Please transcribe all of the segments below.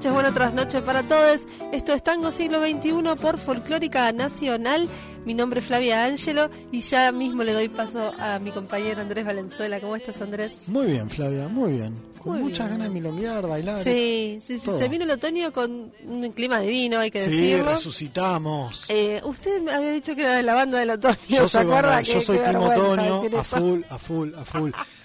Noches, buenas noches para todos. Esto es Tango Siglo XXI por Folclórica Nacional. Mi nombre es Flavia Ángelo y ya mismo le doy paso a mi compañero Andrés Valenzuela. ¿Cómo estás, Andrés? Muy bien, Flavia, muy bien con muchas ganas de milonguear, bailar. Sí, sí, sí. Se vino el otoño con un clima divino, hay que decirlo. Sí, resucitamos. Eh, usted me había dicho que era de la banda del otoño. Yo soy, yo soy Tim Otoño, a full, a full, a full.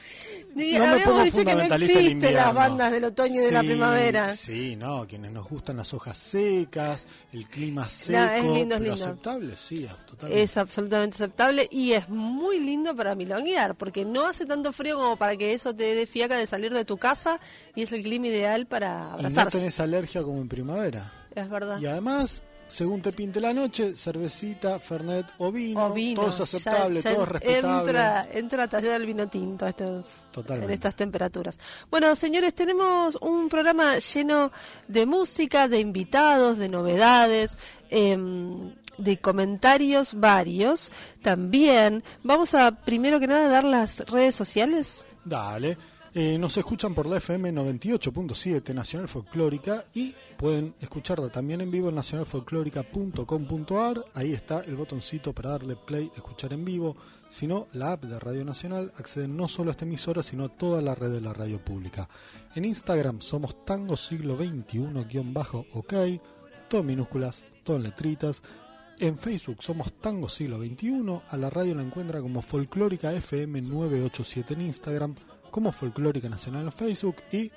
No Habíamos dicho que no existen las bandas del otoño y de la primavera. Sí, no, quienes nos gustan las hojas secas, el clima seco, es lindo, es lindo. aceptable, sí, totalmente. Es absolutamente aceptable y es muy lindo para milonguear, porque no hace tanto frío como para que eso te dé fiaca de salir de tu casa y es el clima ideal para abrazarse. Y no tenés alergia como en primavera. Es verdad. Y además según te pinte la noche, cervecita, fernet o vino, todo es aceptable, todo es respetable. Entra, entra a tallar el vino tinto en estas temperaturas. Bueno, señores, tenemos un programa lleno de música, de invitados, de novedades. Em, de comentarios varios también. Vamos a primero que nada dar las redes sociales. Dale. Eh, nos escuchan por la FM 98.7 Nacional Folclórica y pueden escucharla también en vivo en nacionalfolclórica.com.ar. Ahí está el botoncito para darle play, escuchar en vivo. Si no, la app de Radio Nacional accede no solo a esta emisora, sino a toda la red de la radio pública. En Instagram somos Tango Siglo XXI-OK, todo en minúsculas, todo en letritas. En Facebook somos Tango Siglo XXI, a la radio la encuentra como Folclórica FM 987 en Instagram como Folclórica Nacional en Facebook y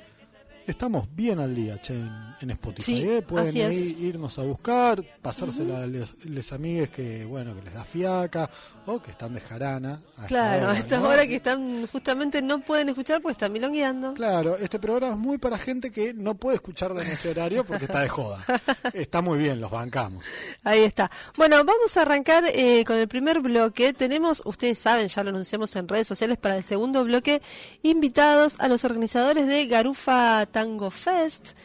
estamos bien al día che, en, Spotify. ¿eh? Pueden irnos a buscar, pasársela a les, amigues que bueno que les da fiaca o que están de jarana. claro, a estas horas que están justamente no pueden escuchar porque están milongueando. Claro, este programa es muy para gente que no puede escuchar de este horario porque está de joda. está muy bien, los bancamos. Ahí está. Bueno, vamos a arrancar eh, con el primer bloque. Tenemos, ustedes saben, ya lo anunciamos en redes sociales para el segundo bloque, invitados a los organizadores de Garufa Tango Fest.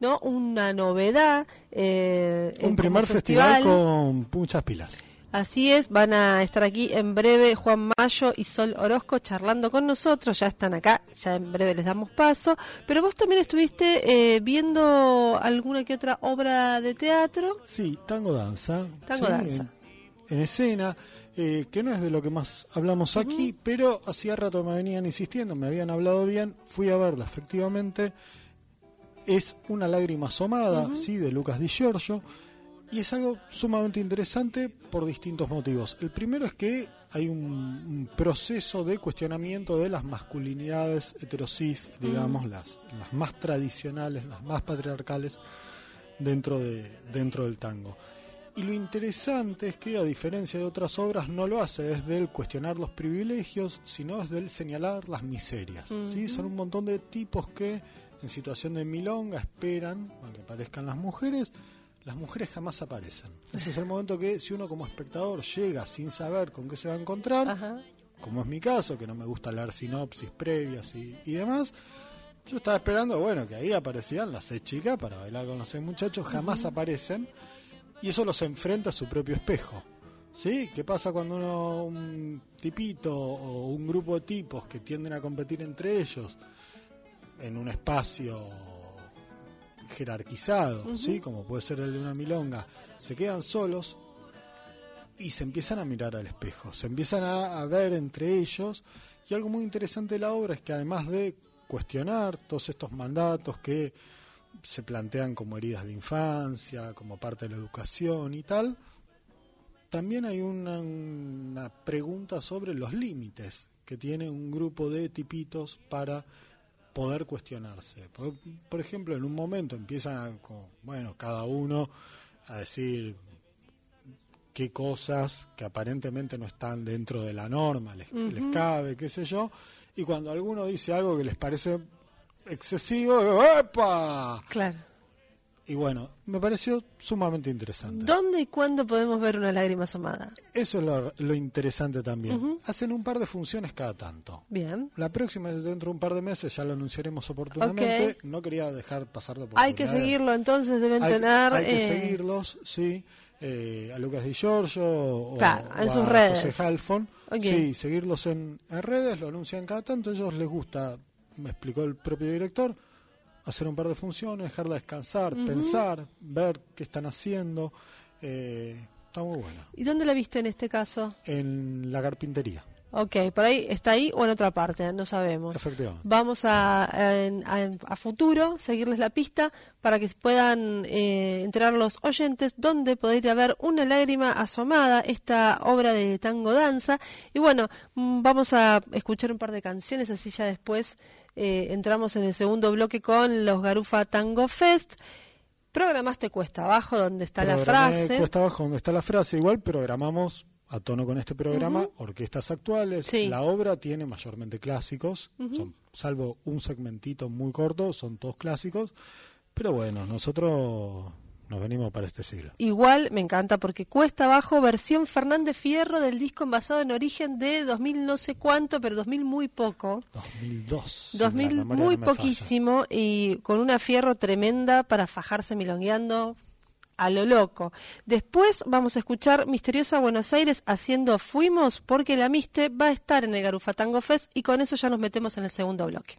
¿no? Una novedad. Eh, Un primer festival con muchas pilas. Así es, van a estar aquí en breve Juan Mayo y Sol Orozco charlando con nosotros, ya están acá, ya en breve les damos paso, pero vos también estuviste eh, viendo alguna que otra obra de teatro. Sí, tango danza. Tango danza. En, escena, eh, que no es de lo que más hablamos aquí, pero hacía rato me venían insistiendo, me habían hablado bien, fui a verla efectivamente. Es una lágrima asomada, sí, de Lucas Di Giorgio y es algo sumamente interesante por distintos motivos. El primero es que hay un, proceso de cuestionamiento de las masculinidades heterosis, digamos, mm. las, las más tradicionales, las más patriarcales dentro, de, dentro del tango. Y lo interesante es que, a diferencia de otras obras, no lo hace desde el cuestionar los privilegios, sino desde el señalar las miserias. ¿sí? Son un montón de tipos que, en situación de milonga, esperan a que aparezcan las mujeres las mujeres jamás aparecen. Ese es el momento que si uno como espectador llega sin saber con qué se va a encontrar, como es mi caso, que no me gusta leer sinopsis previas y, demás, yo estaba esperando, bueno, que ahí aparecían las seis chicas para bailar con los seis muchachos, jamás aparecen. y eso los enfrenta a su propio espejo. ¿Sí? ¿Qué pasa cuando uno, un tipito o un grupo de tipos que tienden a competir entre ellos en un espacio jerarquizado, ¿sí? Como puede ser el de una milonga, se quedan solos y se empiezan a mirar al espejo, se empiezan a, a ver entre ellos. Y algo muy interesante de la obra es que además de cuestionar todos estos mandatos que se plantean como heridas de infancia, como parte de la educación y tal, también hay una, pregunta sobre los límites que tiene un grupo de tipitos para poder cuestionarse. Por, ejemplo, en un momento empiezan a, bueno, cada uno a decir qué cosas que aparentemente no están dentro de la norma les, les cabe, qué sé yo, y cuando alguno dice algo que les parece excesivo, ¡epa! Claro. Y bueno, me pareció sumamente interesante. ¿Dónde y cuándo podemos ver una lágrima asomada? Eso es lo, interesante también. Hacen un par de funciones cada tanto. Bien. La próxima es dentro de un par de meses, ya lo anunciaremos oportunamente. No quería dejar pasar de Hay que seguirlo entonces, deben tener... Hay que eh, seguirlos, sí. Eh, a Lucas Di Giorgio o, en sus redes. José Halfon. Sí, seguirlos en, en redes, lo anuncian cada tanto. A ellos les gusta, me explicó el propio director, hacer un par de funciones, dejarla descansar, pensar, ver qué están haciendo. Eh, está muy bueno. ¿Y dónde la viste en este caso? En la carpintería. Ok, por ahí está ahí o en otra parte, no sabemos. Efectivamente. Vamos a, a, futuro seguirles la pista para que puedan eh, enterar los oyentes dónde poder ir a ver Una lágrima asomada, esta obra de tango danza. Y bueno, mm, vamos a escuchar un par de canciones, así ya después eh, entramos en el segundo bloque con los Garufa Tango Fest. Programaste Cuesta Abajo, donde está la frase. Cuesta Abajo, donde está la frase. Igual programamos a tono con este programa orquestas actuales. La obra tiene mayormente clásicos, salvo un segmentito muy corto, son todos clásicos. Pero bueno, nosotros nos venimos para este siglo. Igual me encanta porque cuesta abajo versión Fernández Fierro del disco envasado en origen de 2000 no sé cuánto, pero 2000 muy poco. 2002. 2000 muy poquísimo y con una fierro tremenda para fajarse milongueando a lo loco. Después vamos a escuchar Misteriosa Buenos Aires haciendo Fuimos porque la Miste va a estar en el Garufatango Fest y con eso ya nos metemos en el segundo bloque.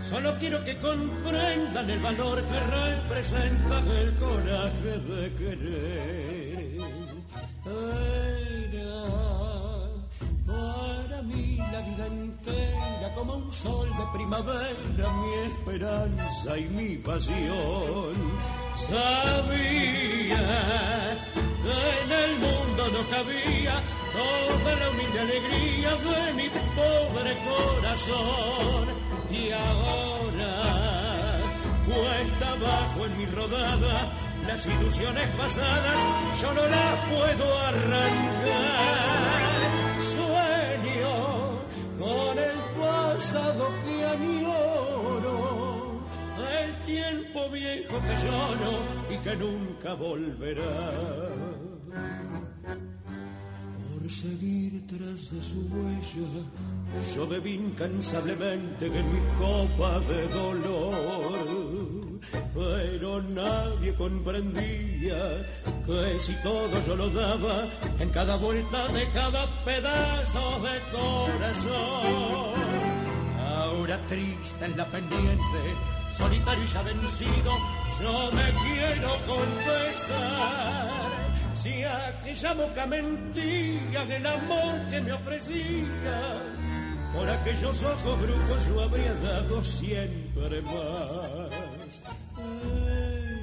Solo quiero que comprendan el valor que representa el coraje de querer. Era para mí la vida entera como un sol de primavera, mi esperanza y mi pasión. Sabía en el mundo no cabía toda la humilde alegría de mi pobre corazón. Y ahora cuesta abajo en mi rodada las ilusiones pasadas yo no las puedo arrancar. Sueño con el pasado que añoro el tiempo viejo que lloro y que nunca volverá por seguir tras de su huella yo bebí incansablemente en mi copa de dolor, pero nadie comprendía que si todo yo lo daba, en cada vuelta de cada pedazo de corazón. Ahora triste en la pendiente, solitario y ya vencido, yo me quiero confesar. Si aquella boca mentía del amor que me ofrecía, por aquellos ojos brujos yo habría dado siempre más. Era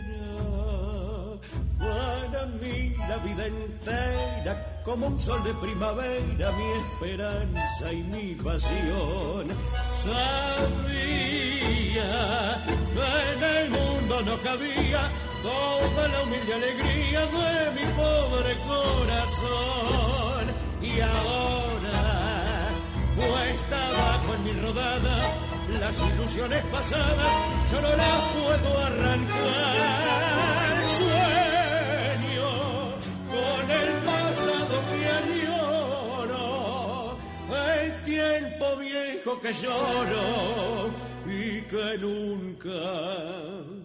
para mí la vida entera como un sol de primavera, mi esperanza y mi pasión. Sabía que en el mundo no cabía toda la humilde alegría de mi pobre corazón. Y ahora, puesta bajo en mi rodada, las ilusiones pasadas yo no las puedo arrancar. Sueño con el pasado que añoro, el tiempo viejo que lloro y que nunca.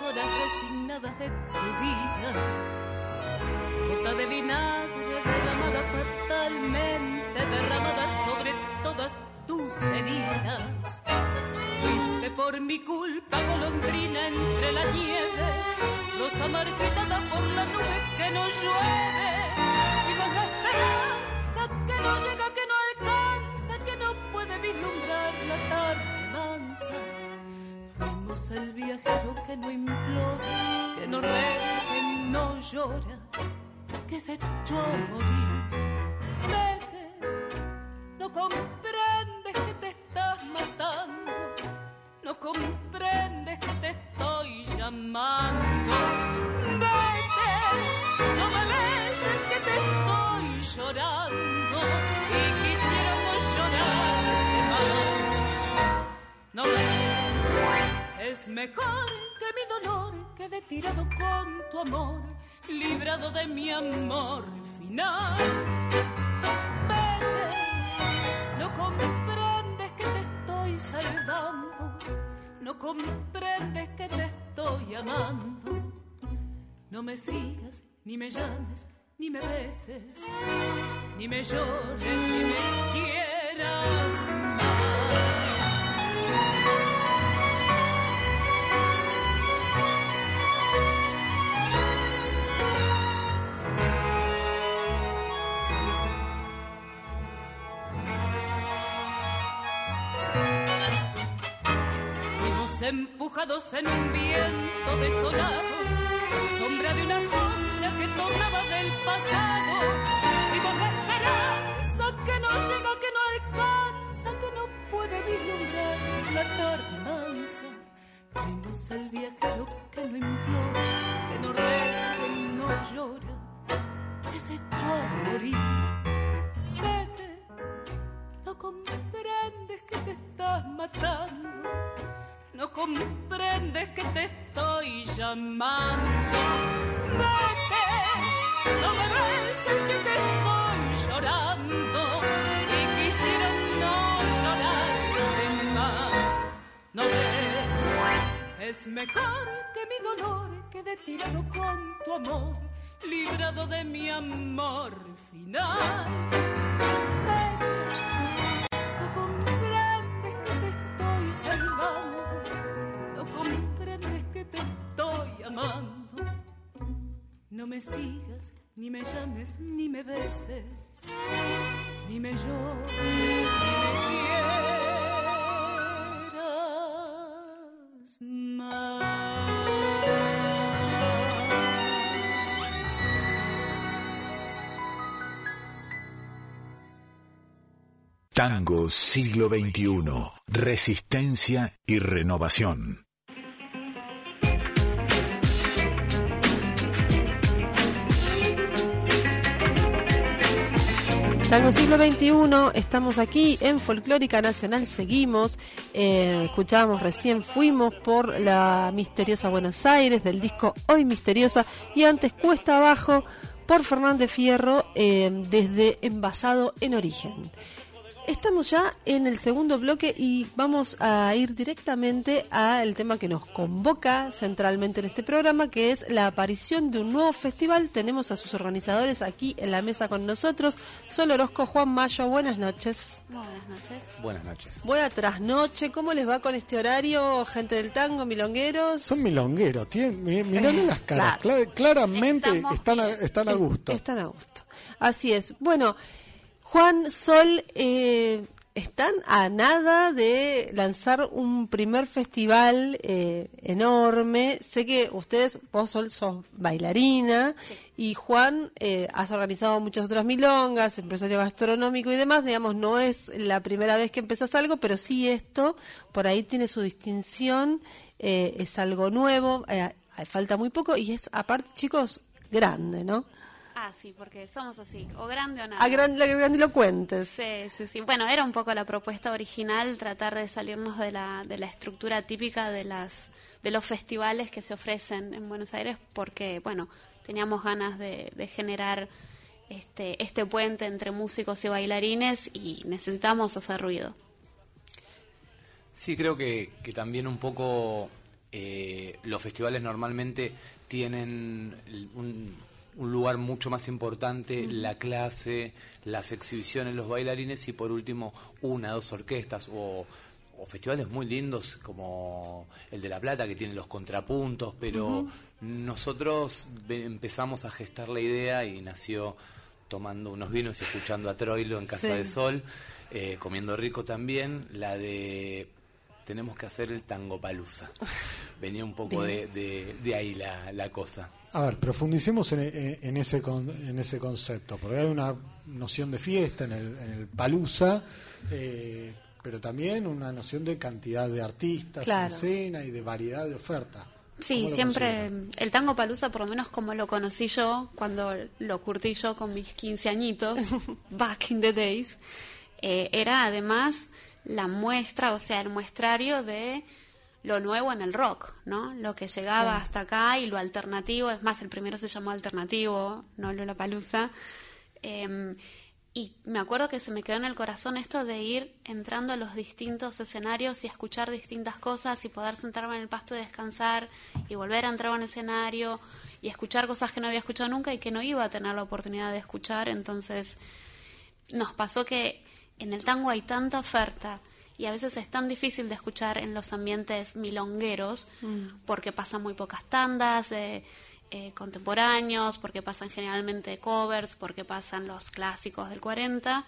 Horas resignadas de tu vida. Gota de vinagre derramada fatalmente, derramada sobre todas tus heridas. Fuiste por mi culpa golondrina entre la nieve, rosa marchitada por la nube que no llueve, y baja esperanza que no llega, el viajero que no implora, que no reza, que no llora, que se echó a morir. Vete, no comprendes que te estás matando, no comprendes que te estoy llamando. Vete, no me beses que te estoy llorando y quisiera no llorar más. No me es mejor que mi dolor quede tirado con tu amor, librado de mi amor final. Vete, no comprendes que te estoy salvando, no comprendes que te estoy amando. No me sigas, ni me llames, ni me beses, ni me llores, ni me quieras más. En un viento desolado, sombra de una sombra que tornaba del pasado, vimos la esperanza que no llega, que no alcanza, que no puede vislumbrar la tarde mansa. Vimos el viajero que no implora, que no reza, que no llora, que se a morir. Vete, no comprendes que te estás matando no comprendes que te estoy llamando. Vete, no me beses que te estoy llorando y quisiera no llorar más. No ves, es mejor que mi dolor quede tirado con tu amor, librado de mi amor final. Vete, no comprendes que te estoy salvando No me sigas, ni me llames, ni me beses, ni me llores, ni me quieras más. Tango siglo XXI. Resistencia y renovación. Tango siglo XXI, estamos aquí en Folclórica Nacional, seguimos, eh, escuchamos recién, fuimos por la misteriosa Buenos Aires del disco Hoy Misteriosa y antes Cuesta Abajo por Fernández Fierro eh, desde Envasado en Origen. Estamos ya en el segundo bloque y vamos a ir directamente al tema que nos convoca centralmente en este programa, que es la aparición de un nuevo festival. Tenemos a sus organizadores aquí en la mesa con nosotros. Sol Orozco, Juan Mayo, buenas noches. Buenas noches. Buenas noches. Buena trasnoche, ¿cómo les va con este horario, gente del tango, milongueros? Son milongueros, tienen, las caras, claramente están están a gusto. Están a gusto. Así es. Bueno, Juan, Sol, eh, están a nada de lanzar un primer festival eh, enorme. Sé que ustedes, vos Sol, sos bailarina y Juan, eh, has organizado muchas otras milongas, empresario gastronómico y demás. Digamos, no es la primera vez que empezás algo, pero sí esto, por ahí tiene su distinción, es algo nuevo, falta muy poco y es, aparte, chicos, grande, ¿no? Ah, sí, porque somos así, o grande o nada. A gran, grandilocuentes. Sí, sí, sí. Bueno, era un poco la propuesta original, tratar de salirnos de la, de la estructura típica de, las, de los festivales que se ofrecen en Buenos Aires, porque, bueno, teníamos ganas de, de generar este, este puente entre músicos y bailarines y necesitamos hacer ruido. Sí, creo que, que también un poco eh, los festivales normalmente tienen un, un lugar mucho más importante, la clase, las exhibiciones, los bailarines y por último una, dos orquestas o, festivales muy lindos como el de La Plata que tiene los contrapuntos, pero nosotros empezamos a gestar la idea y nació tomando unos vinos y escuchando a Troilo en Casa de Sol, eh, comiendo rico también, la de tenemos que hacer el tango palusa. Venía un poco de, de, ahí la, la, cosa. A ver, profundicemos en, en, ese, en ese concepto, porque hay una noción de fiesta en el, en el palusa, eh, pero también una noción de cantidad de artistas en escena y de variedad de ofertas. Sí, siempre el tango palusa, por lo menos como lo conocí yo, cuando lo curtí yo con mis 15 añitos, back in the days, eh, era además la muestra, o sea, el muestrario de lo nuevo en el rock, ¿no? Lo que llegaba hasta acá y lo alternativo, es más, el primero se llamó alternativo, no Lola Palusa. Em, y me acuerdo que se me quedó en el corazón esto de ir entrando a los distintos escenarios y escuchar distintas cosas y poder sentarme en el pasto y descansar y volver a entrar a un escenario y escuchar cosas que no había escuchado nunca y que no iba a tener la oportunidad de escuchar. Entonces nos pasó que en el tango hay tanta oferta y a veces es tan difícil de escuchar en los ambientes milongueros mm. porque pasan muy pocas tandas de eh, contemporáneos, porque pasan generalmente covers, porque pasan los clásicos del 40.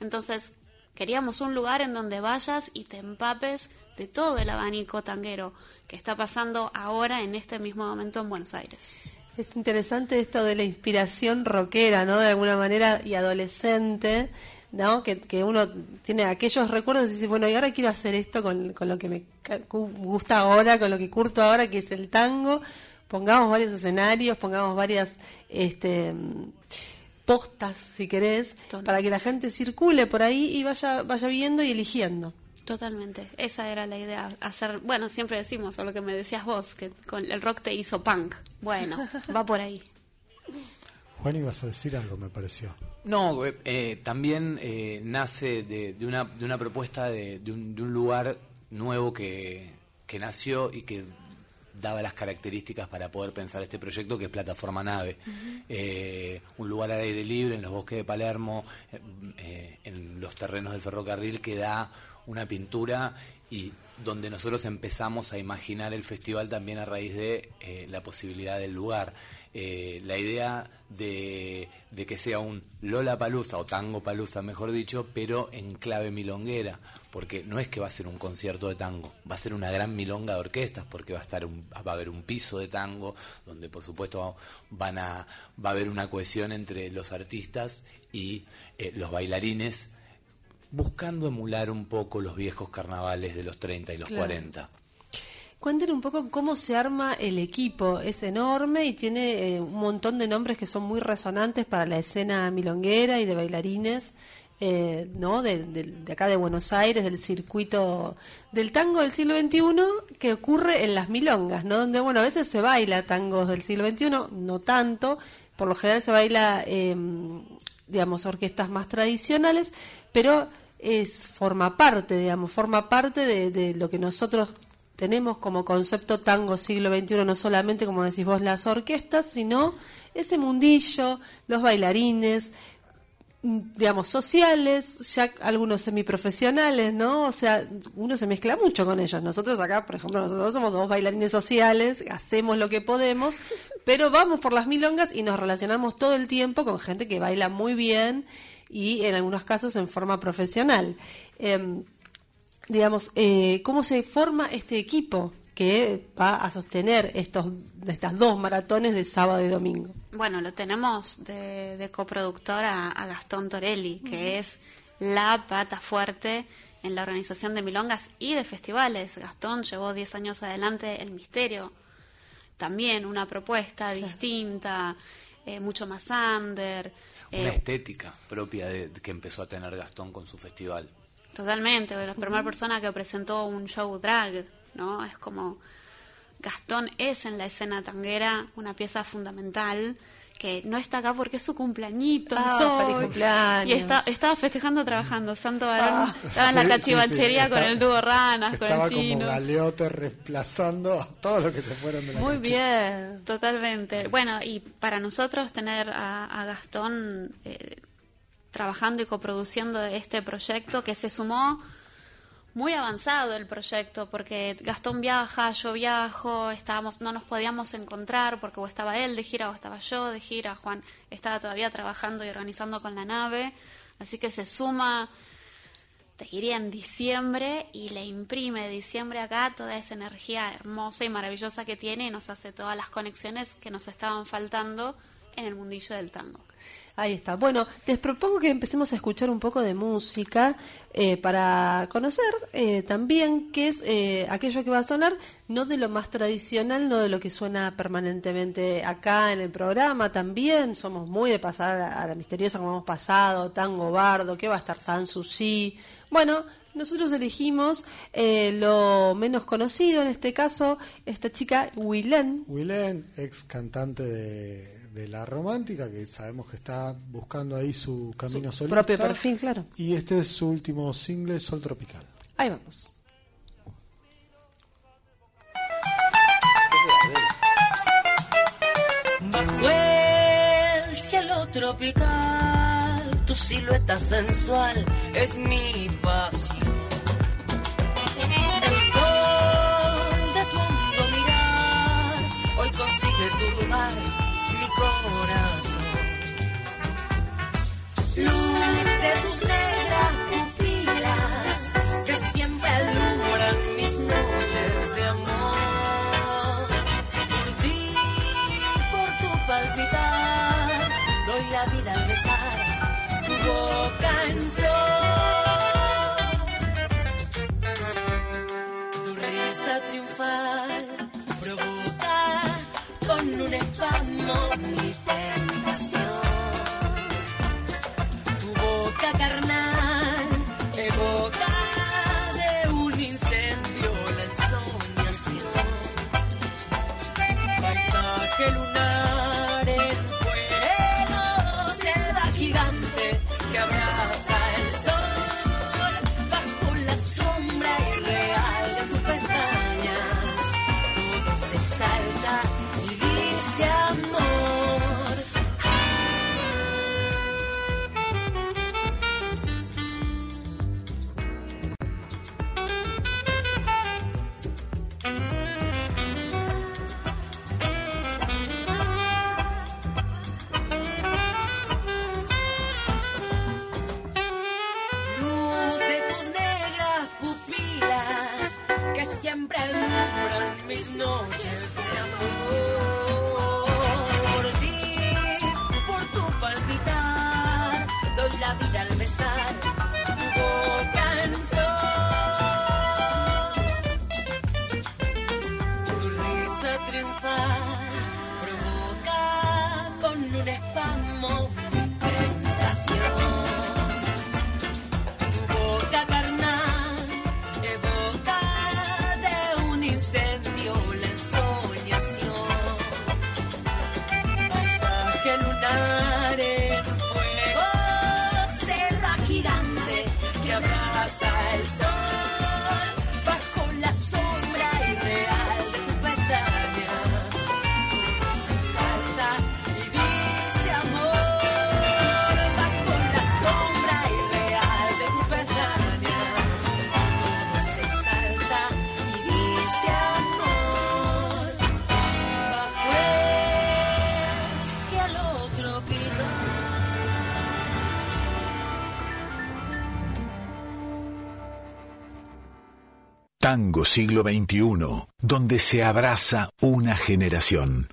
Entonces queríamos un lugar en donde vayas y te empapes de todo el abanico tanguero que está pasando ahora en este mismo momento en Buenos Aires. Es interesante esto de la inspiración rockera, ¿no? De alguna manera y adolescente ¿no? Que, que, uno tiene aquellos recuerdos y dice, bueno, y ahora quiero hacer esto con, con, lo que me gusta ahora, con lo que curto ahora, que es el tango. Pongamos varios escenarios, pongamos varias este, postas, si querés, para que la gente circule por ahí y vaya, vaya viendo y eligiendo. Totalmente, esa era la idea, hacer, bueno, siempre decimos, o lo que me decías vos, que con el rock te hizo punk. Bueno, va por ahí. Juan, ibas a decir algo, me pareció. No, eh, eh, también eh, nace de, una, de, una, propuesta de, un, lugar nuevo que, nació y que daba las características para poder pensar este proyecto que es Plataforma Nave. un lugar al aire libre en los bosques de Palermo, en los terrenos del ferrocarril que da una pintura y donde nosotros empezamos a imaginar el festival también a raíz de la posibilidad del lugar. Eh, la idea de, que sea un Lola Palusa o Tango Palusa, mejor dicho, pero en clave milonguera, porque no es que va a ser un concierto de tango, va a ser una gran milonga de orquestas, porque va a estar va a haber un piso de tango donde por supuesto van a va a haber una cohesión entre los artistas y eh, los bailarines buscando emular un poco los viejos carnavales de los 30 y los 40. Cuéntenos un poco cómo se arma el equipo. Es enorme y tiene eh, un montón de nombres que son muy resonantes para la escena milonguera y de bailarines. Eh, ¿no? De, acá de Buenos Aires, del circuito del tango del siglo XXI que ocurre en las milongas, ¿no? Donde, bueno, a veces se baila tangos del siglo XXI, no tanto, por lo general se baila, em, digamos, orquestas más tradicionales, pero es forma parte, digamos, forma parte de, de lo que nosotros tenemos como concepto tango siglo XXI, no solamente, como decís vos, las orquestas, sino ese mundillo, los bailarines, mm, digamos, sociales, ya algunos semiprofesionales, ¿no? O sea, uno se mezcla mucho con ellos. Nosotros acá, por ejemplo, nosotros somos dos bailarines sociales, hacemos lo que podemos, pero vamos por las milongas y nos relacionamos todo el tiempo con gente que baila muy bien y en algunos casos en forma profesional. Em, digamos, eh, ¿cómo se forma este equipo que va a sostener estos, estas dos maratones de sábado y domingo? Bueno, lo tenemos de, de coproductor a, Gastón Torelli, que es la pata fuerte en la organización de milongas y de festivales. Gastón llevó 10 años adelante El Misterio, también una propuesta distinta, eh, mucho más under. Una eh, estética propia de, que empezó a tener Gastón con su festival. Totalmente, la primera persona que presentó un show drag, ¿no? Es como Gastón es en la escena tanguera una pieza fundamental que no está acá porque es su cumpleañito. Ah, feliz cumpleaños. Y está, estaba festejando trabajando. Santo varón ah, estaba en la cachivachería con el dúo Ranas, con el chino. como galeote reemplazando a todos los que se fueron de la Muy bien. Totalmente. Bueno, y para nosotros tener a, Gastón eh, trabajando y coproduciendo este proyecto que se sumó muy avanzado el proyecto porque Gastón viaja, yo viajo, estábamos, no nos podíamos encontrar porque o estaba él de gira o estaba yo de gira, Juan estaba todavía trabajando y organizando con la nave, así que se suma, te diría en diciembre y le imprime diciembre acá toda esa energía hermosa y maravillosa que tiene y nos hace todas las conexiones que nos estaban faltando en el mundillo del tango. Ahí está. Bueno, les propongo que empecemos a escuchar un poco de música eh, para conocer eh, también qué es eh, aquello que va a sonar, no de lo más tradicional, no de lo que suena permanentemente acá en el programa. También somos muy de pasar a la, misteriosa como hemos pasado, Tango Bardo, que va a estar Sanssouci. Bueno, nosotros elegimos lo menos conocido, en este caso, esta chica, Willen. Willen, ex cantante de de la romántica, que sabemos que está buscando ahí su camino su propio perfil, claro. Y este es su último single, Sol Tropical. Ahí vamos. Bajo el cielo tropical, tu silueta sensual es mi pasión. El sol de tu mirar hoy consigue tu lugar corazón. Luz de tus negras Tango Siglo XXI, donde se abraza una generación.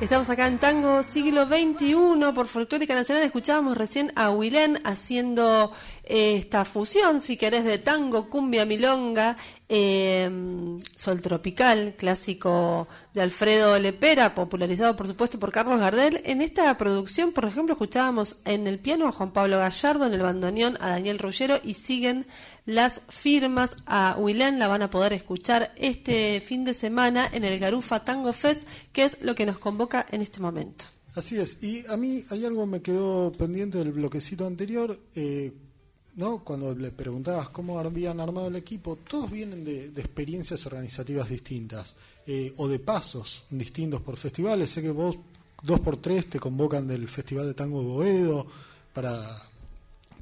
Estamos acá en Tango Siglo XXI por Folclórica Nacional. Escuchábamos recién a Wilén haciendo eh, esta fusión, si querés, de tango, cumbia, milonga, eh, Sol Tropical, clásico de Alfredo Lepera, popularizado por supuesto por Carlos Gardel. En esta producción, por ejemplo, escuchábamos en el piano a Juan Pablo Gallardo, en el bandoneón a Daniel Rullero y siguen las firmas a Wilén. La van a poder escuchar este fin de semana en el Garufa Tango Fest, que es lo que nos convoca en este momento. Así es, y a mí hay algo que me quedó pendiente del bloquecito anterior. Eh, ¿no? Cuando le preguntabas cómo habían armado el equipo, todos vienen de, experiencias organizativas distintas eh, o de pasos distintos por festivales. Sé que vos dos por tres te convocan del Festival de Tango Boedo para,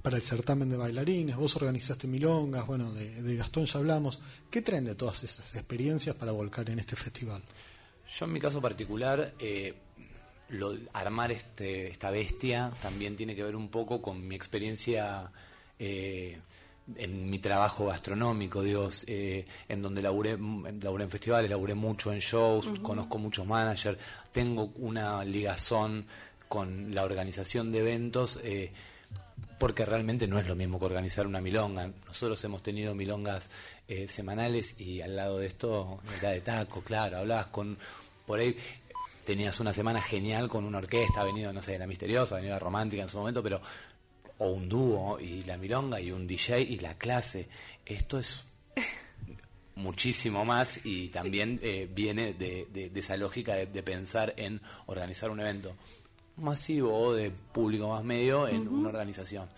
para el certamen de bailarines, vos organizaste milongas, bueno, de, Gastón ya hablamos. ¿Qué traen de todas esas experiencias para volcar en este festival? Yo en mi caso particular... Eh, lo, armar este, esta bestia también tiene que ver un poco con mi experiencia eh, en mi trabajo gastronómico, Dios, eh, en donde laburé, en festivales, laburé mucho en shows, conozco muchos managers, tengo una ligazón con la organización de eventos, eh, porque realmente no es lo mismo que organizar una milonga. Nosotros hemos tenido milongas semanales y al lado de esto era de taco, claro, hablabas con, por ahí tenías una semana genial con una orquesta, ha venido, no sé, de la misteriosa, venido la romántica en su momento, pero o un dúo y la milonga y un DJ y la clase. Esto es muchísimo más y también eh, viene de, esa lógica de, pensar en organizar un evento masivo o de público más medio en una organización.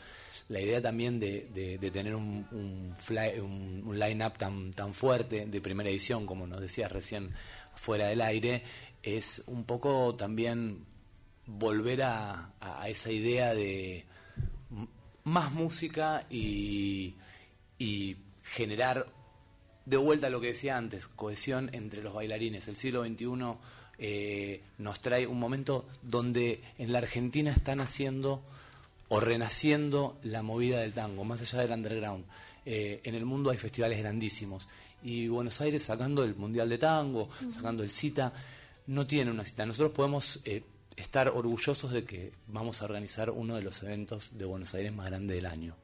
La idea también de, tener un, un, un, line-up tan, tan fuerte de primera edición, como nos decías recién fuera del aire, es un poco también volver a esa idea de más música y, generar de vuelta lo que decía antes, cohesión entre los bailarines. El siglo XXI eh, nos trae un momento donde en la Argentina están haciendo o renaciendo la movida del tango, más allá del underground. Eh, en el mundo hay festivales grandísimos y Buenos Aires sacando el Mundial de Tango, sacando el CITA, no tiene una cita. Nosotros podemos eh, estar orgullosos de que vamos a organizar uno de los eventos de Buenos Aires más grande del año.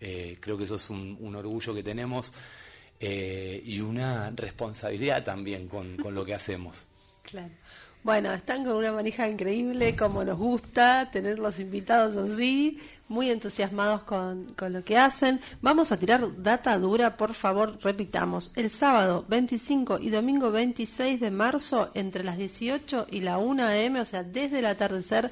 Eh, creo que eso es un, orgullo que tenemos eh, y una responsabilidad también con, con lo que hacemos. Claro. Bueno, están con una manija increíble, como nos gusta tener los invitados así, muy entusiasmados con, con, lo que hacen. Vamos a tirar data dura, por favor, repitamos. El sábado 25 y domingo 26 de marzo, entre las 18 y la 1 am, o sea, desde el atardecer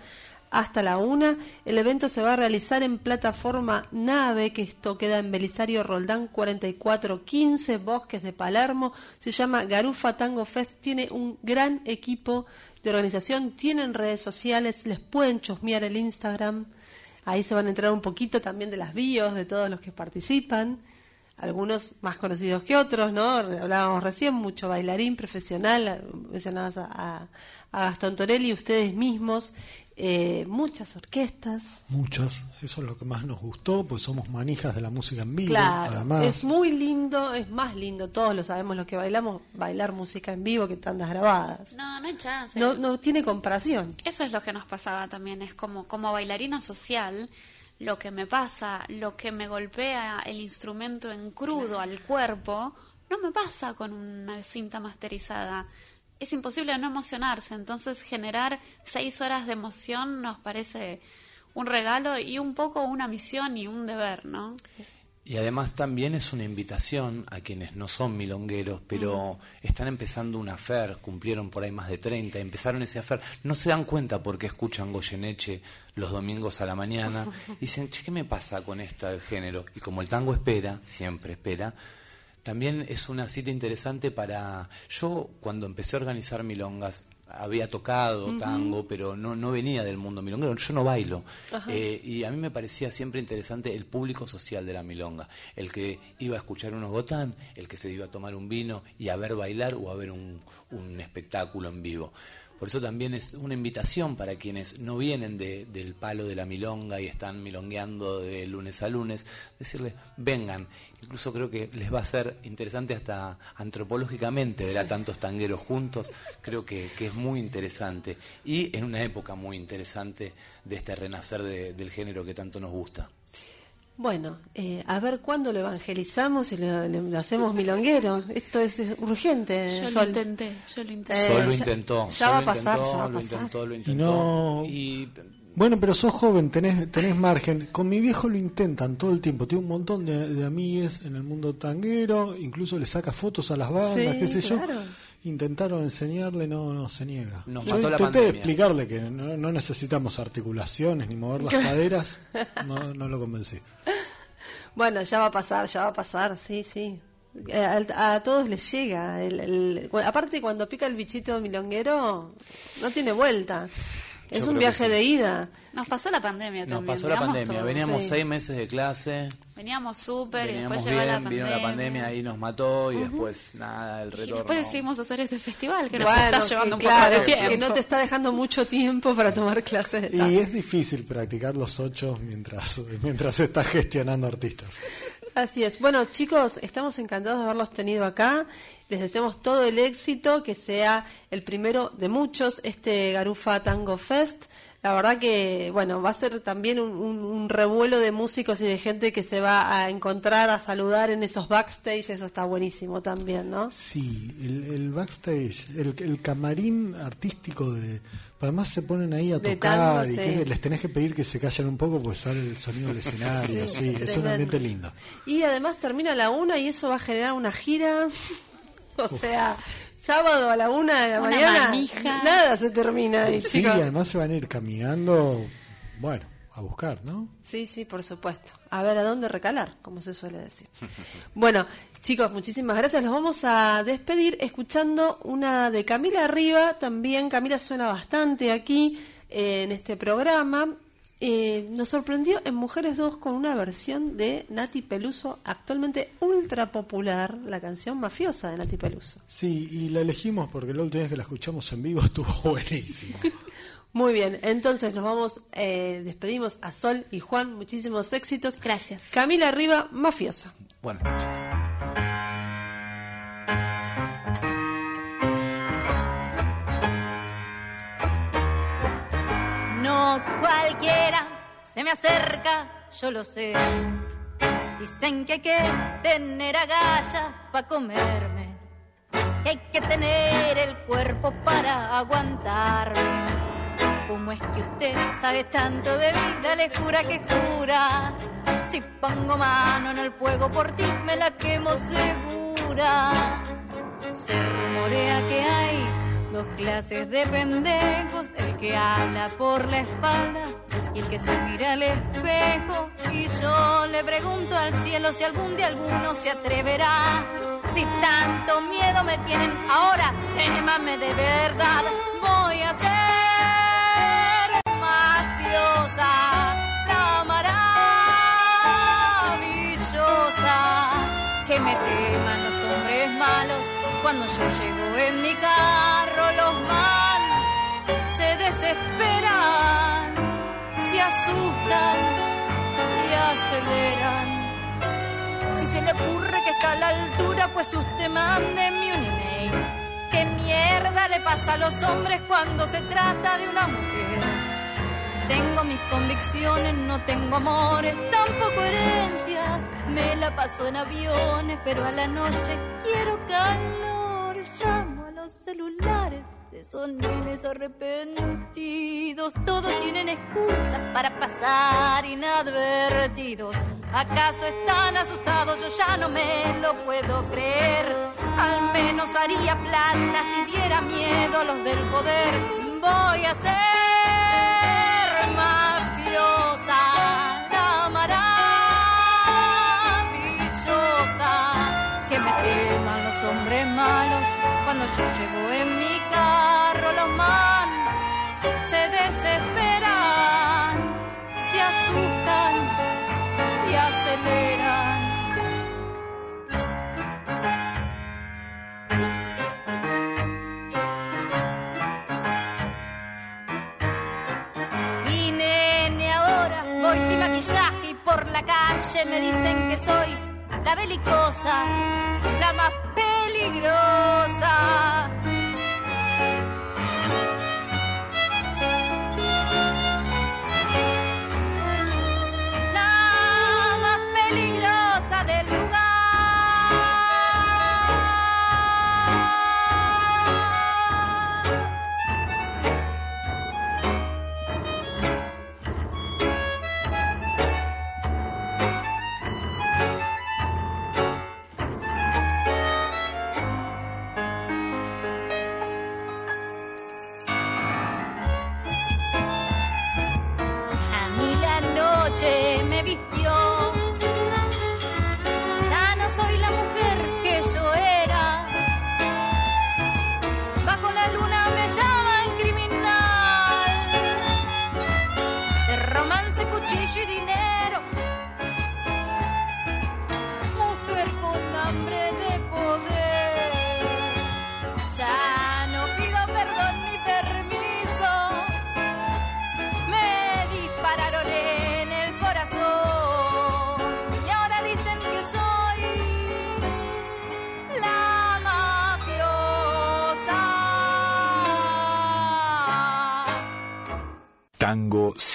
hasta la una. El evento se va a realizar en plataforma nave, que esto queda en Belisario Roldán 4415, Bosques de Palermo. Se llama Garufa Tango Fest. Tiene un gran equipo de organización, tienen redes sociales, les pueden chusmear el Instagram. Ahí se van a entrar un poquito también de las bios de todos los que participan algunos más conocidos que otros, ¿no? Hablábamos recién, mucho bailarín profesional, mencionabas a, a Gastón Torelli, ustedes mismos, eh, muchas orquestas. Muchas, eso es lo que más nos gustó, pues somos manijas de la música en vivo. Claro, además. es muy lindo, es más lindo, todos lo sabemos los que bailamos, bailar música en vivo que tandas grabadas. No, no hay chance. No, no tiene comparación. Eso es lo que nos pasaba también, es como, como bailarina social lo que me pasa, lo que me golpea el instrumento en crudo al cuerpo, no me pasa con una cinta masterizada. Es imposible no emocionarse, entonces generar seis horas de emoción nos parece un regalo y un poco una misión y un deber, ¿no? Y además también es una invitación a quienes no son milongueros, pero están empezando una afer, cumplieron por ahí más de 30, empezaron ese afer, no se dan cuenta porque escuchan Goyeneche los domingos a la mañana y dicen, che, ¿qué me pasa con este género? Y como el tango espera, siempre espera, también es una cita interesante para... Yo cuando empecé a organizar milongas, había tocado tango, pero no, no venía del mundo milonguero, yo no bailo. Eh, y a mí me parecía siempre interesante el público social de la milonga, el que iba a escuchar unos gotán, el que se iba a tomar un vino y a ver bailar o a ver un, un espectáculo en vivo. Por eso también es una invitación para quienes no vienen del palo de la milonga y están milongueando de lunes a lunes, decirles, vengan. Incluso creo que les va a ser interesante hasta antropológicamente ver a tantos tangueros juntos. Creo que, es muy interesante. Y en una época muy interesante de este renacer del género que tanto nos gusta. Bueno, eh, a ver cuándo lo evangelizamos y lo, hacemos milonguero. Esto es urgente. Yo lo intenté, yo lo intenté. Solo lo intentó. Ya va a pasar, ya va a pasar. Lo intentó, lo intentó. Y no... Y... Bueno, pero sos joven, tenés, tenés margen. Con mi viejo lo intentan todo el tiempo. Tiene un montón de, de amigues en el mundo tanguero, incluso le saca fotos a las bandas, qué sé yo intentaron enseñarle, no, no se niega. Nos Yo intenté explicarle que no, necesitamos articulaciones ni mover las caderas, no, no lo convencí. Bueno, ya va a pasar, ya va a pasar, sí, sí. Eh, a, todos les llega. El, aparte, cuando pica el bichito milonguero, no tiene vuelta. Es un viaje de ida. Nos pasó la pandemia también. Nos pasó la pandemia. Veníamos seis meses de clase. Veníamos súper y después llegó la pandemia. Vino la pandemia y nos mató y después nada, el retorno. Y después decidimos hacer este festival que nos está llevando un claro, poco de tiempo. Que no te está dejando mucho tiempo para tomar clases. y es difícil practicar los ocho mientras, mientras estás gestionando artistas. Así es. Bueno, chicos, estamos encantados de haberlos tenido acá. Les deseamos todo el éxito, que sea el primero de muchos, este Garufa Tango Fest. La verdad que, bueno, va a ser también un, revuelo de músicos y de gente que se va a encontrar, a saludar en esos backstage. Eso está buenísimo también, ¿no? Sí, el, backstage, el camarín artístico de Además se ponen ahí a tocar y les tenés que pedir que se callen un poco porque sale el sonido del escenario, sí, es un ambiente lindo. Y además termina la una y eso va a generar una gira, o sea, sábado a la una de la mañana, nada se termina. Ahí, sí, además se van a ir caminando, bueno, a buscar, ¿no? Sí, sí, por supuesto. A ver a dónde recalar, como se suele decir. bueno, chicos, muchísimas gracias. Los vamos a despedir escuchando una de Camila Arriba. También Camila suena bastante aquí eh, en este programa. Eh, nos sorprendió en Mujeres 2 con una versión de Nati Peluso, actualmente ultra popular, la canción mafiosa de Nati Peluso. Sí, y la elegimos porque la última vez que la escuchamos en vivo estuvo buenísimo. Muy bien, entonces nos vamos, eh, despedimos a Sol y Juan, muchísimos éxitos. Gracias. Camila Arriba, mafiosa. Buenas noches. Cualquiera se me acerca, yo lo sé. Dicen que hay que tener agallas para comerme, que hay que tener el cuerpo para aguantarme ¿Cómo es que usted sabe tanto de vida? Le jura que jura. Si pongo mano en el fuego por ti, me la quemo segura. Se rumorea que hay dos clases de pendejos: el que habla por la espalda y el que se mira al espejo. Y yo le pregunto al cielo si algún día alguno se atreverá. Si tanto miedo me tienen ahora, témame de verdad. Voy a hacer la maravillosa, que me teman los hombres malos. Cuando yo llego en mi carro, los man se desesperan, se asustan y aceleran. Si se le ocurre que está a la altura, pues usted mande un email. ¿Qué mierda le pasa a los hombres cuando se trata de una mujer? Tengo mis convicciones, no tengo amores, tampoco herencia. Me la paso en aviones, pero a la noche quiero calor. Llamo a celulares de esos nenes arrepentidos. Todos tienen excusas para pasar inadvertidos. ¿Acaso están asustados? Yo ya no me lo puedo creer. Al menos haría plata si diera miedo a los del poder. Voy a ser yo llevo en mi carro los man se desesperan, se asustan y aceleran. Y nene, ahora voy sin maquillaje y por la calle me dicen que soy la belicosa, la más peligrosa.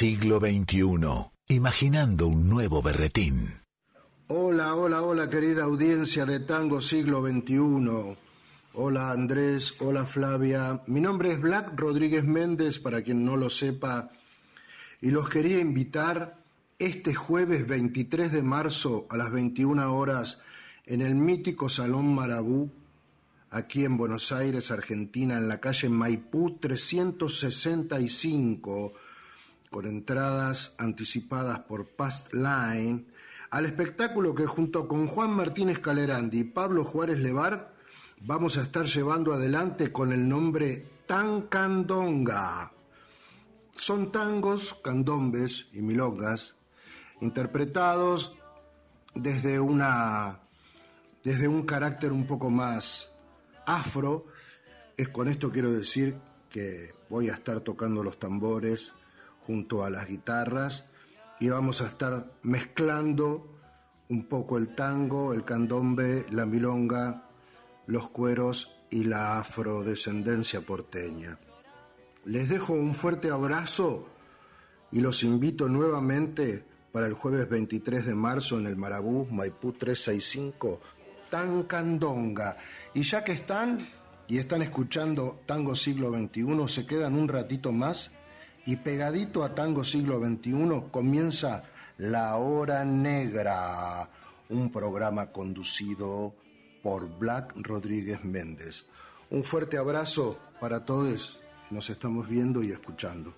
Siglo XXI, imaginando un nuevo berretín. Hola, hola, hola querida audiencia de Tango siglo XXI. Hola Andrés, hola Flavia. Mi nombre es Black Rodríguez Méndez, para quien no lo sepa, y los quería invitar este jueves 23 de marzo a las 21 horas en el mítico Salón Marabú, aquí en Buenos Aires, Argentina, en la calle Maipú 365 con entradas anticipadas por Past Line, al espectáculo que junto con Juan Martínez Calerandi y Pablo Juárez Levar vamos a estar llevando adelante con el nombre Tancandonga. Son tangos, candombes y milongas interpretados desde una desde un carácter un poco más afro. Es con esto quiero decir que voy a estar tocando los tambores, junto a las guitarras y vamos a estar mezclando un poco el tango, el candombe, la milonga, los cueros y la afrodescendencia porteña. Les dejo un fuerte abrazo y los invito nuevamente para el jueves 23 de marzo en el Marabú, Maipú 365, Tancandonga. Y ya que están y están escuchando Tango Siglo XXI, se quedan un ratito más y pegadito a Tango Siglo XXI comienza La Hora Negra, un programa conducido por Black Rodríguez Méndez. Un fuerte abrazo para todos, nos estamos viendo y escuchando.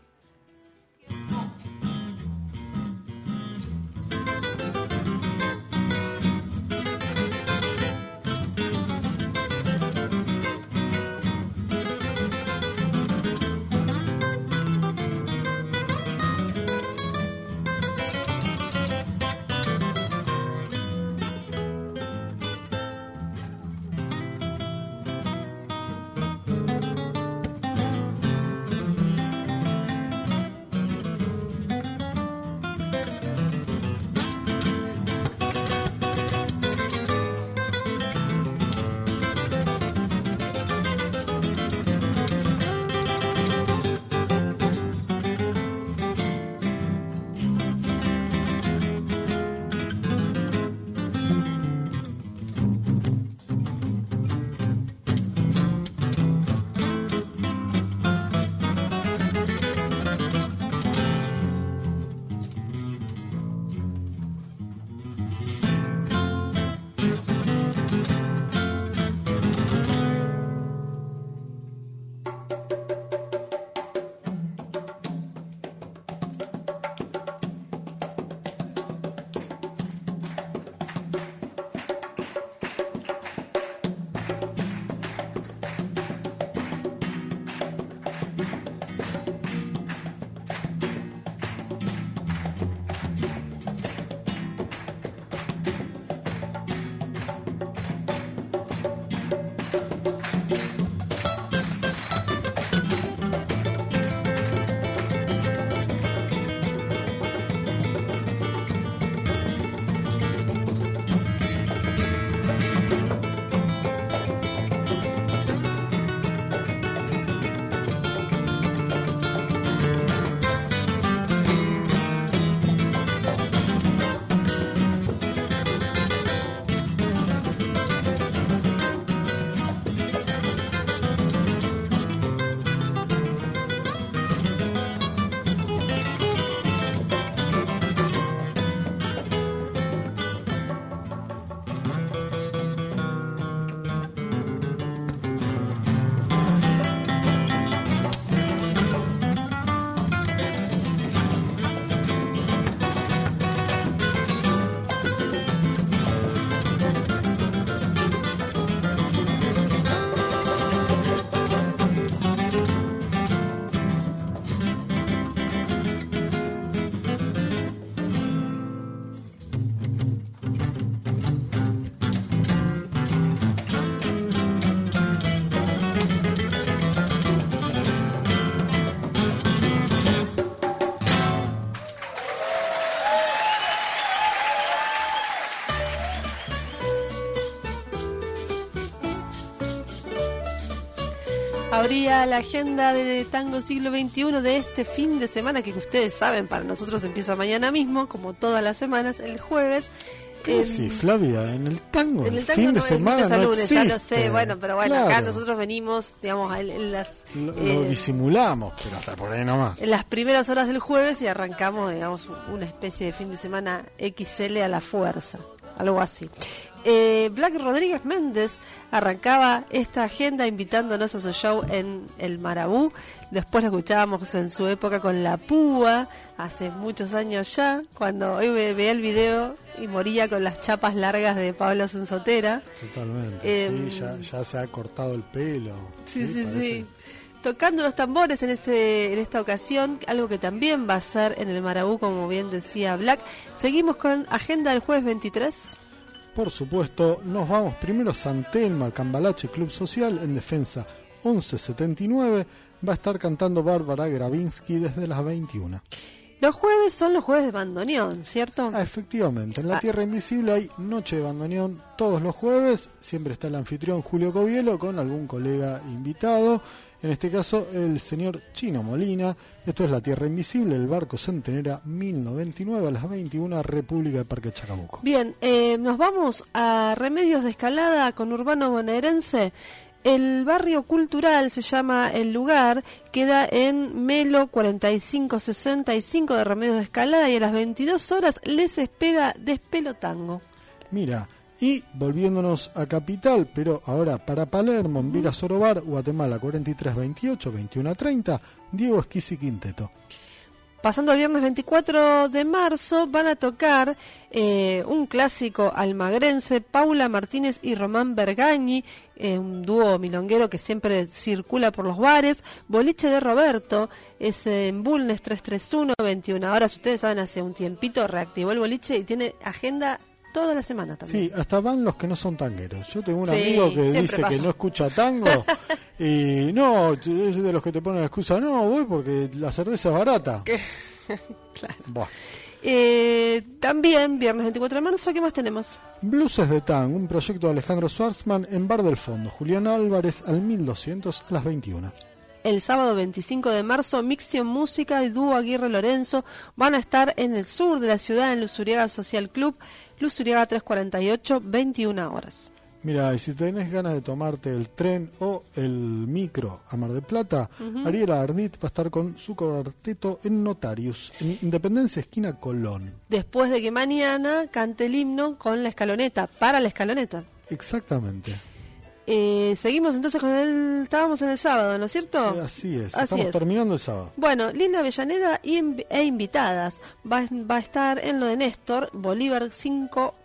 Habría la agenda de Tango Siglo XXI de este fin de semana, que ustedes saben, para nosotros empieza mañana mismo, como todas las semanas, el jueves. ¿Qué sí, Flavia? En el tango, en el tango fin de semana no lunes, ya lo sé, bueno, pero bueno, acá nosotros venimos, digamos, en, las... Lo, eh, disimulamos, pero hasta por ahí nomás. En las primeras horas del jueves y arrancamos, digamos, una especie de fin de semana XL a la fuerza, algo así. Eh, Black Rodríguez Méndez arrancaba esta agenda invitándonos a su show en el Marabú. Después lo escuchábamos en su época con La Púa, hace muchos años ya, cuando hoy veía el video y moría con las chapas largas de Pablo Sensotera. Totalmente, em, ya, se ha cortado el pelo. Sí, sí, sí. Tocando los tambores en, ese, en esta ocasión, algo que también va a ser en el Marabú, como bien decía Black. Seguimos con agenda del jueves 23 por supuesto, nos vamos primero a San Telmo, al Cambalache Club Social, en defensa 1179. Va a estar cantando Bárbara Gravinsky desde las 21. Los jueves son los jueves de bandoneón, ¿cierto? Ah, efectivamente. En la ah. Tierra Invisible hay noche de bandoneón todos los jueves. Siempre está el anfitrión Julio Covielo con algún colega invitado. En este caso, el señor Chino Molina. Esto es La Tierra Invisible, el barco Centenera 1099 a las 21, República de Parque Chacabuco. Bien, eh, nos vamos a Remedios de Escalada con Urbano Bonaerense. El barrio cultural se llama El Lugar, queda en Melo 4565 de Remedios de Escalada y a las 22 horas les espera Despelotango. Mira, y volviéndonos a Capital, pero ahora para Palermo, en Vila Sorobar, Guatemala 4328, 2130, Diego Esquisi Quinteto. Pasando al viernes 24 de marzo van a tocar eh, un clásico almagrense, Paula Martínez y Román Bergañi, eh, un dúo milonguero que siempre circula por los bares, Boliche de Roberto, es en Bulnes 331, 21 horas, ustedes saben, hace un tiempito reactivó el boliche y tiene agenda toda la semana también. Sí, hasta van los que no son tangueros. Yo tengo un amigo que dice que no escucha tango y no, es de los que te ponen la excusa, no, voy porque la cerveza es barata. claro. Eh, también, viernes 24 de marzo, ¿qué más tenemos? Blues de Tango, un proyecto de Alejandro Schwarzman en Bar del Fondo. Julián Álvarez al 1200 a las 21 el sábado 25 de marzo, Mixion Música y Dúo Aguirre Lorenzo van a estar en el sur de la ciudad, en Luzuriaga Social Club, Luzuriaga 348, 21 horas. Mira, y si tenés ganas de tomarte el tren o el micro a Mar de Plata, Ariela Ardit va a estar con su cuarteto en Notarius, en Independencia Esquina Colón. Después de que mañana cante el himno con la escaloneta, para la escaloneta. Exactamente. Eh, seguimos entonces con el. Estábamos en el sábado, ¿no es cierto? Eh, así es, estamos terminando el sábado. Bueno, Linda Avellaneda e invitadas. Va, va, a estar en lo de Néstor, Bolívar 548,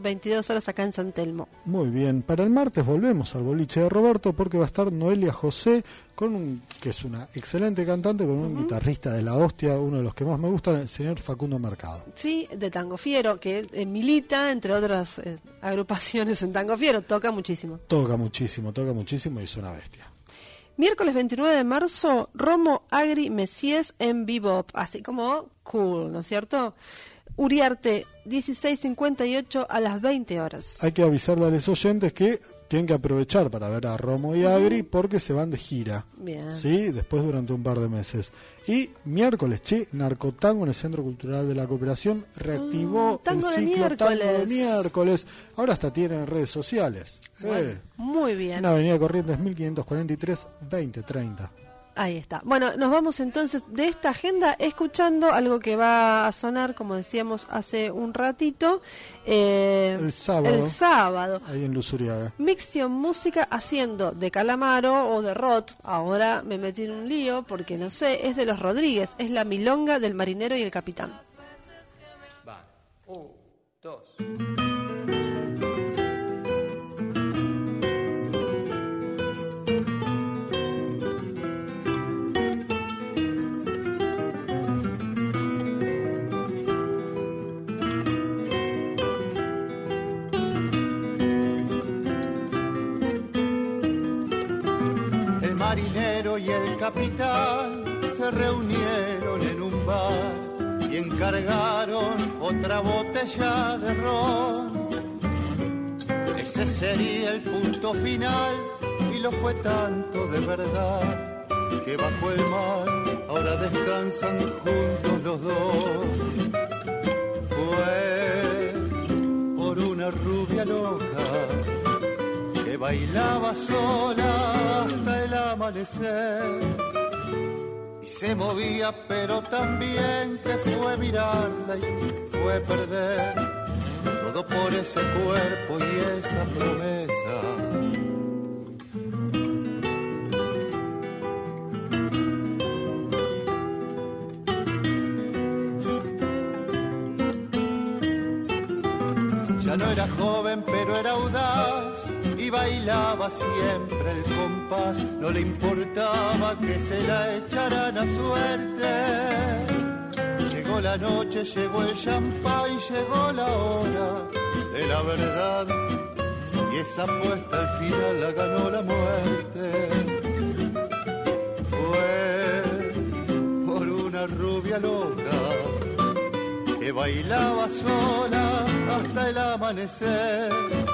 22 horas acá en San Telmo. Muy bien, para el martes volvemos al boliche de Roberto porque va a estar Noelia José con un, que es una excelente cantante, con un guitarrista de la hostia, uno de los que más me gustan, el señor Facundo Mercado. Sí, de Tango Fiero, que eh, milita, entre otras eh, agrupaciones en Tango Fiero, toca muchísimo. Toca muchísimo, toca muchísimo y es una bestia. Miércoles 29 de marzo, Romo Agri Messies en Bebop, así como cool, ¿no es cierto? Uriarte, 16.58 a las 20 horas. Hay que avisarle a los oyentes que tienen que aprovechar para ver a Romo y Agri porque se van de gira. Bien. ¿Sí? Después durante un par de meses. Y miércoles, che, Narcotango en el Centro Cultural de la Cooperación reactivó mm, el ciclo Tango de miércoles. Ahora hasta tienen redes sociales. Eh. Muy bien. En Avenida Corrientes 1543 2030. Ahí está. Bueno, nos vamos entonces de esta agenda escuchando algo que va a sonar, como decíamos hace un ratito, eh, el sábado. El sábado. Ahí en Luzuriaga. Mixtion Música haciendo de Calamaro o de Rot. Ahora me metí en un lío porque no sé, es de los Rodríguez, es la milonga del marinero y el capitán. Va. Un, dos. Y el capitán se reunieron en un bar y encargaron otra botella de ron. Ese sería el punto final y lo fue tanto de verdad que bajo el mar ahora descansan juntos los dos. Fue por una rubia loca bailaba sola hasta el amanecer. Y se movía, pero también que fue mirarla y fue perder todo por ese cuerpo y esa promesa no era joven, pero era audaz bailaba siempre el compás. No le importaba que se la echaran a suerte. Llegó la noche, llegó el champán, llegó la hora de la verdad. Y esa apuesta al final la ganó la muerte. Fue por una rubia loca que bailaba sola hasta el amanecer.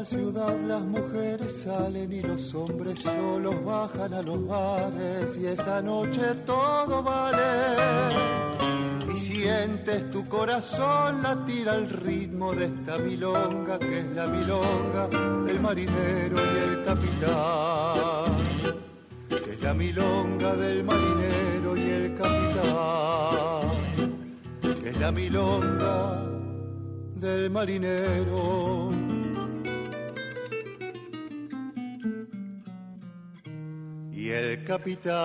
la ciudad, las mujeres salen y los hombres solos bajan a los bares y esa noche todo vale. Y sientes tu corazón latir al ritmo de esta milonga que es la milonga del marinero y el capitán. Que es la milonga del marinero y el capitán. Que es la milonga del marinero el capitán.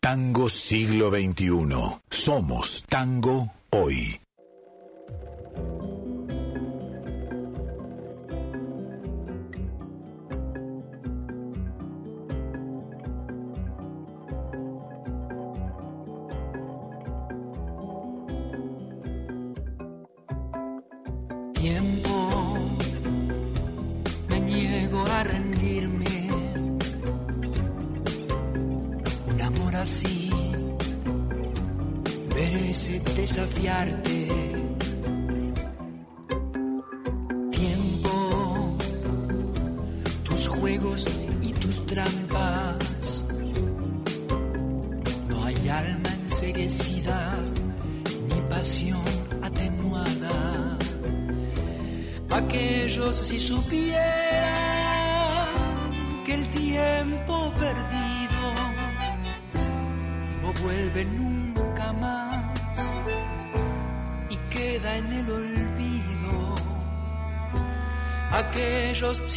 Tango siglo XXI. Somos tango hoy.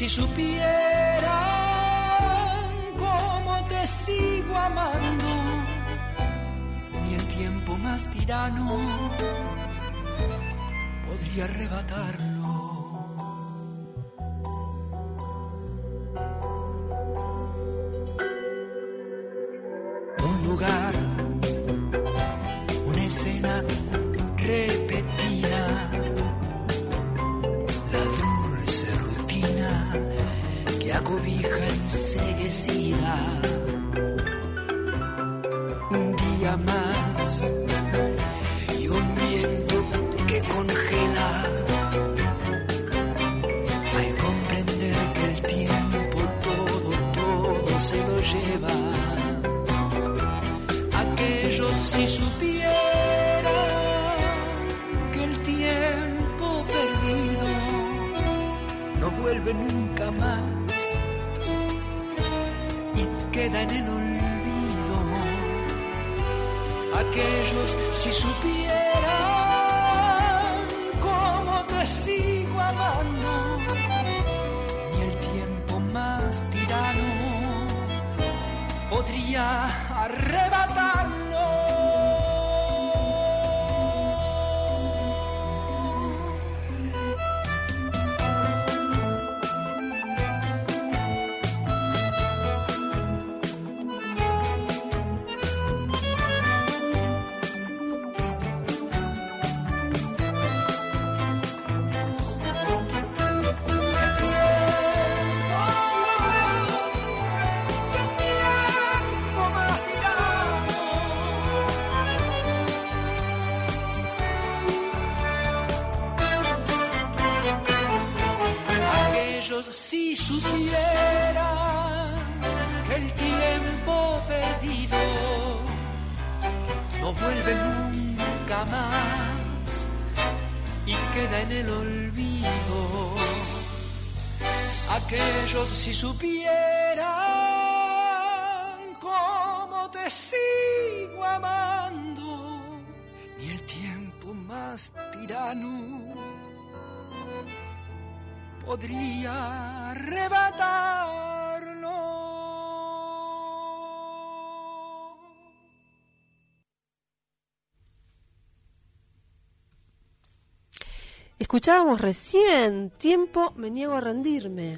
Si supieran y un viento que congela. Al comprender que el tiempo todo, todo se lo lleva. Aquellos si supieran que el tiempo perdido no vuelve nunca más queda en el olvido. Aquellos si supieran cómo te sigo amando, ni el tiempo más tirano podría podría arrebatarlo. Escuchábamos recién, tiempo, me niego a rendirme.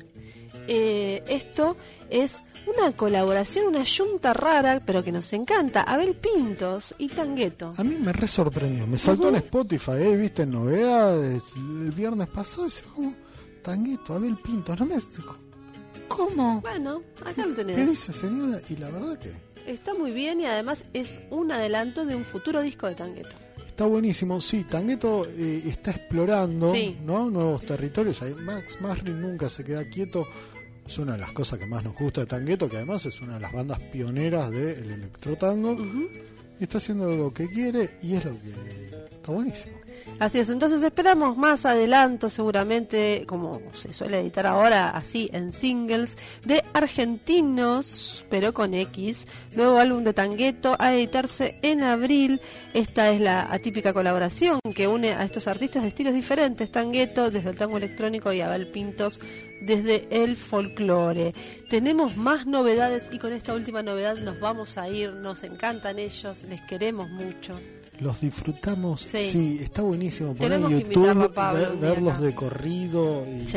Eh, esto es una colaboración, una yunta rara, pero que nos encanta. Abel Pintos y Tangueto. A mí me re sorprendió. Me saltó en Spotify, eh, viste novedades el viernes pasado. Y como, Tangueto, Abel Pintos, no me. ¿Cómo? Bueno, acá lo tenés. ¿Qué dice señora? Y la verdad que. Está muy bien y además es un adelanto de un futuro disco de Tangueto. Está buenísimo, sí, Tangueto eh, está explorando ¿no? nuevos territorios. Max Marrin nunca se queda quieto. Es una de las cosas que más nos gusta de Tangueto, que además es una de las bandas pioneras del electrotango. Y está haciendo lo que quiere y es lo que está buenísimo. Así es, entonces esperamos más adelanto, seguramente, como se suele editar ahora, así en singles, de argentinos, pero con X. Nuevo álbum de Tangueto a editarse en abril. Esta es la atípica colaboración que une a estos artistas de estilos diferentes: Tangueto desde el tango electrónico y Abel Pintos desde el folclore. Tenemos más novedades y con esta última novedad nos vamos a ir. Nos encantan ellos, les queremos mucho los disfrutamos. Sí, está buenísimo poner YouTube, verlos de corrido. Y,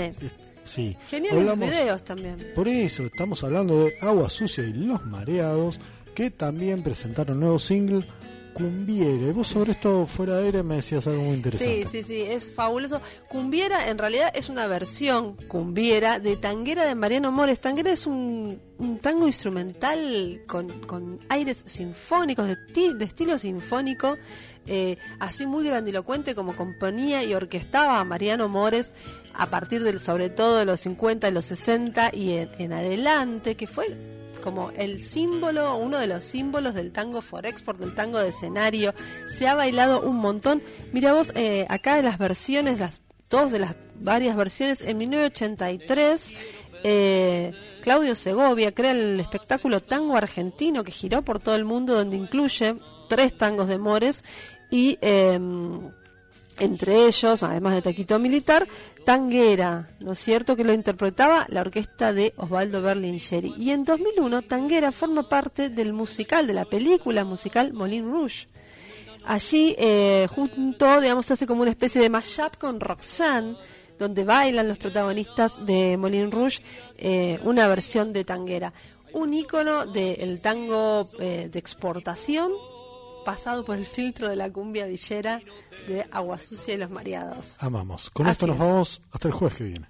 sí. Geniales videos también. Por eso, estamos hablando de Agua Sucia y Los Mareados, que también presentaron nuevo single Cumbiera. Y vos sobre esto fuera de aire me decías algo muy interesante. Sí, sí, sí, es fabuloso. Cumbiera en realidad es una versión cumbiera de Tanguera de Mariano Mores. Tanguera es un, tango instrumental con, aires sinfónicos, de, de estilo sinfónico, eh, así muy grandilocuente como componía y orquestaba a Mariano Mores a partir del, sobre todo de los 50, de los 60 y en adelante, que fue como el símbolo, uno de los símbolos del tango for export, del tango de escenario. Se ha bailado un montón. Mira vos, eh, acá de las versiones, las dos de las varias versiones, en 1983, eh, Claudio Segovia crea el espectáculo Tango Argentino que giró por todo el mundo, donde incluye tres tangos de Mores y em, entre ellos, además de Taquito Militar, Tanguera, ¿no es cierto?, que lo interpretaba la orquesta de Osvaldo Berlingeri. Y en 2001, Tanguera forma parte del musical, de la película musical Moulin Rouge. Allí, eh, junto, digamos, hace como una especie de mashup con Roxanne, donde bailan los protagonistas de Moulin Rouge eh, una versión de Tanguera. Un ícono del tango eh, de exportación pasado por el filtro de la cumbia villera de Agua Sucia y los Mareados. Amamos. Con esto nos vamos hasta el jueves que viene.